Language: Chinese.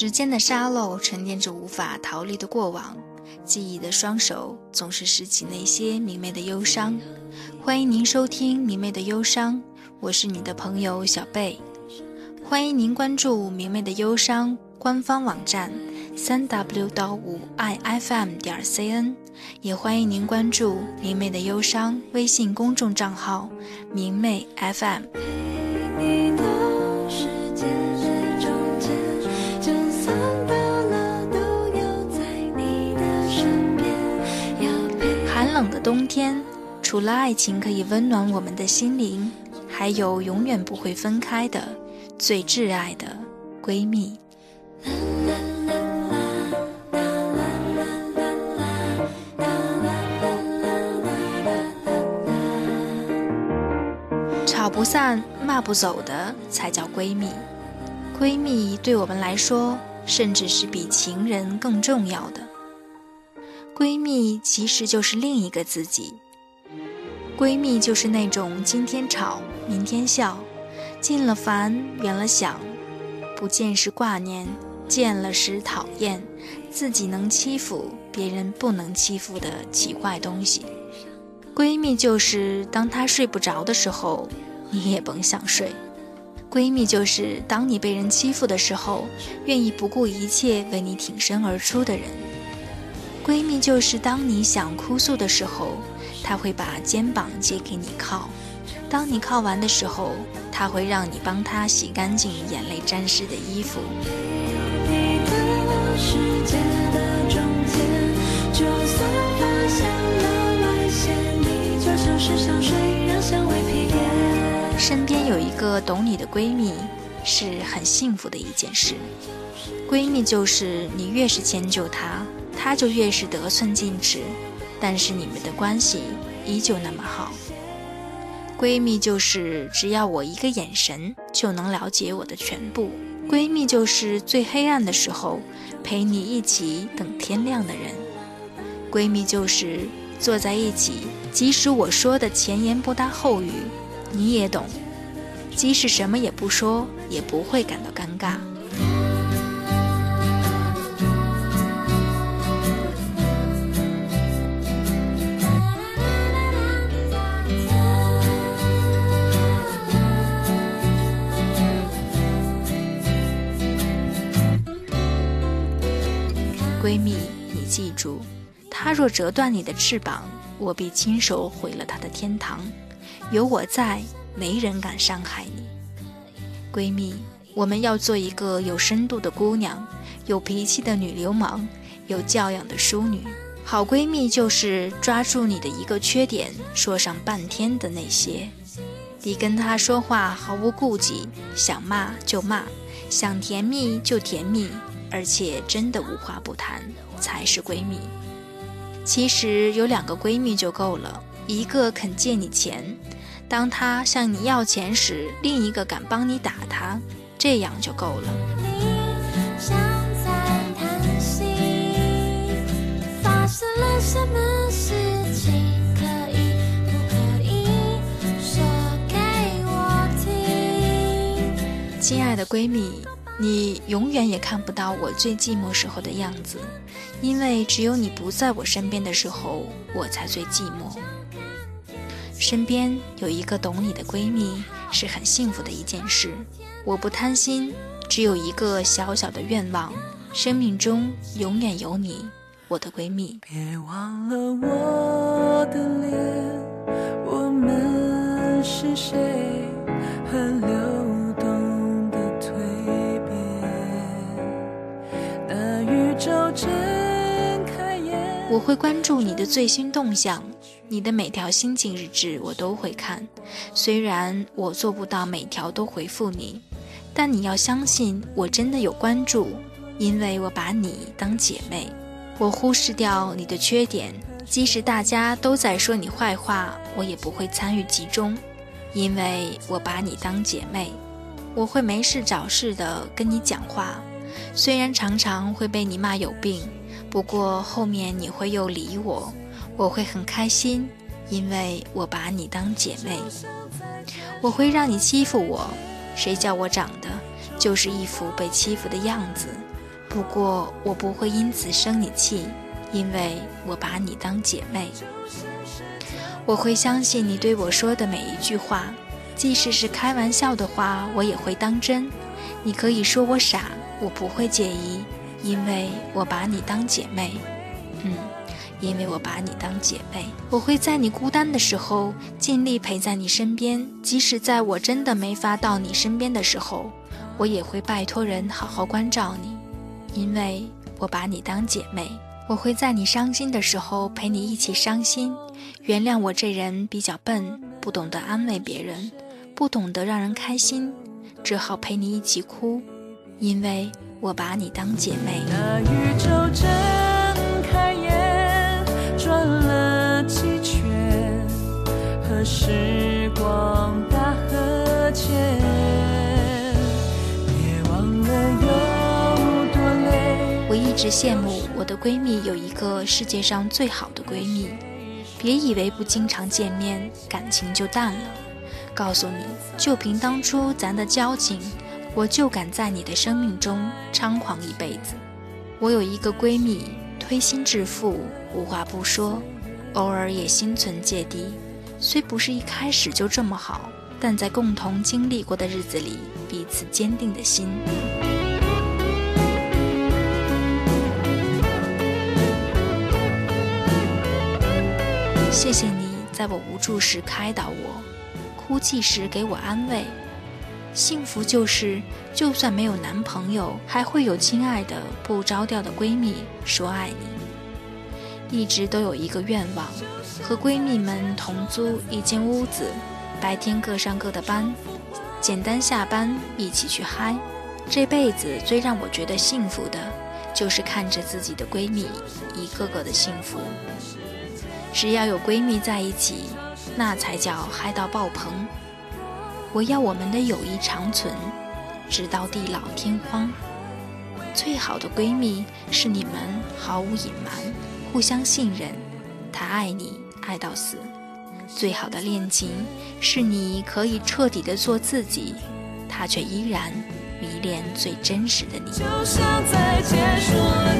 时间的沙漏沉淀着无法逃离的过往，记忆的双手总是拾起那些明媚的忧伤。欢迎您收听《明媚的忧伤》，我是你的朋友小贝。欢迎您关注《明媚的忧伤》官方网站三 w 到五 i f m 点 cn，也欢迎您关注《明媚的忧伤》微信公众账号“明媚 FM”。冷的冬天，除了爱情可以温暖我们的心灵，还有永远不会分开的。最挚爱的闺蜜，吵不散、骂不走的才叫闺蜜。闺蜜对我们来说，甚至是比情人更重要的。闺蜜其实就是另一个自己。闺蜜就是那种今天吵，明天笑。近了烦，远了想，不见时挂念，见了时讨厌，自己能欺负，别人不能欺负的奇怪东西。闺蜜就是当她睡不着的时候，你也甭想睡；闺蜜就是当你被人欺负的时候，愿意不顾一切为你挺身而出的人；闺蜜就是当你想哭诉的时候，她会把肩膀借给你靠。当你靠完的时候，她会让你帮她洗干净眼泪沾湿的衣服。身边有一个懂你的闺蜜，是很幸福的一件事。闺蜜就是你越是迁就她，她就越是得寸进尺，但是你们的关系依旧那么好。闺蜜就是只要我一个眼神就能了解我的全部。闺蜜就是最黑暗的时候陪你一起等天亮的人。闺蜜就是坐在一起，即使我说的前言不搭后语，你也懂；即使什么也不说，也不会感到尴尬。闺蜜，你记住，他若折断你的翅膀，我必亲手毁了他的天堂。有我在，没人敢伤害你。闺蜜，我们要做一个有深度的姑娘，有脾气的女流氓，有教养的淑女。好闺蜜就是抓住你的一个缺点，说上半天的那些。你跟她说话毫无顾忌，想骂就骂，想甜蜜就甜蜜。而且真的无话不谈才是闺蜜。其实有两个闺蜜就够了，一个肯借你钱，当他向你要钱时，另一个敢帮你打他，这样就够了。亲爱的闺蜜。你永远也看不到我最寂寞时候的样子，因为只有你不在我身边的时候，我才最寂寞。身边有一个懂你的闺蜜是很幸福的一件事。我不贪心，只有一个小小的愿望：生命中永远有你，我的闺蜜。别忘了我的脸，我们是谁？我会关注你的最新动向，你的每条心情日志我都会看。虽然我做不到每条都回复你，但你要相信我真的有关注，因为我把你当姐妹。我忽视掉你的缺点，即使大家都在说你坏话，我也不会参与其中，因为我把你当姐妹。我会没事找事的跟你讲话。虽然常常会被你骂有病，不过后面你会又理我，我会很开心，因为我把你当姐妹。我会让你欺负我，谁叫我长得就是一副被欺负的样子。不过我不会因此生你气，因为我把你当姐妹。我会相信你对我说的每一句话，即使是开玩笑的话，我也会当真。你可以说我傻，我不会介意，因为我把你当姐妹。嗯，因为我把你当姐妹。我会在你孤单的时候尽力陪在你身边，即使在我真的没法到你身边的时候，我也会拜托人好好关照你。因为我把你当姐妹，我会在你伤心的时候陪你一起伤心。原谅我这人比较笨，不懂得安慰别人，不懂得让人开心，只好陪你一起哭。因为我把你当姐妹。直羡慕我的闺蜜有一个世界上最好的闺蜜，别以为不经常见面感情就淡了。告诉你，就凭当初咱的交情，我就敢在你的生命中猖狂一辈子。我有一个闺蜜，推心置腹，无话不说，偶尔也心存芥蒂。虽不是一开始就这么好，但在共同经历过的日子里，彼此坚定的心。谢谢你在我无助时开导我，哭泣时给我安慰。幸福就是，就算没有男朋友，还会有亲爱的不着调的闺蜜说爱你。一直都有一个愿望，和闺蜜们同租一间屋子，白天各上各的班，简单下班一起去嗨。这辈子最让我觉得幸福的，就是看着自己的闺蜜一个个的幸福。只要有闺蜜在一起，那才叫嗨到爆棚。我要我们的友谊长存，直到地老天荒。最好的闺蜜是你们毫无隐瞒，互相信任，她爱你爱到死。最好的恋情是你可以彻底的做自己，她却依然迷恋最真实的你。就像在结束了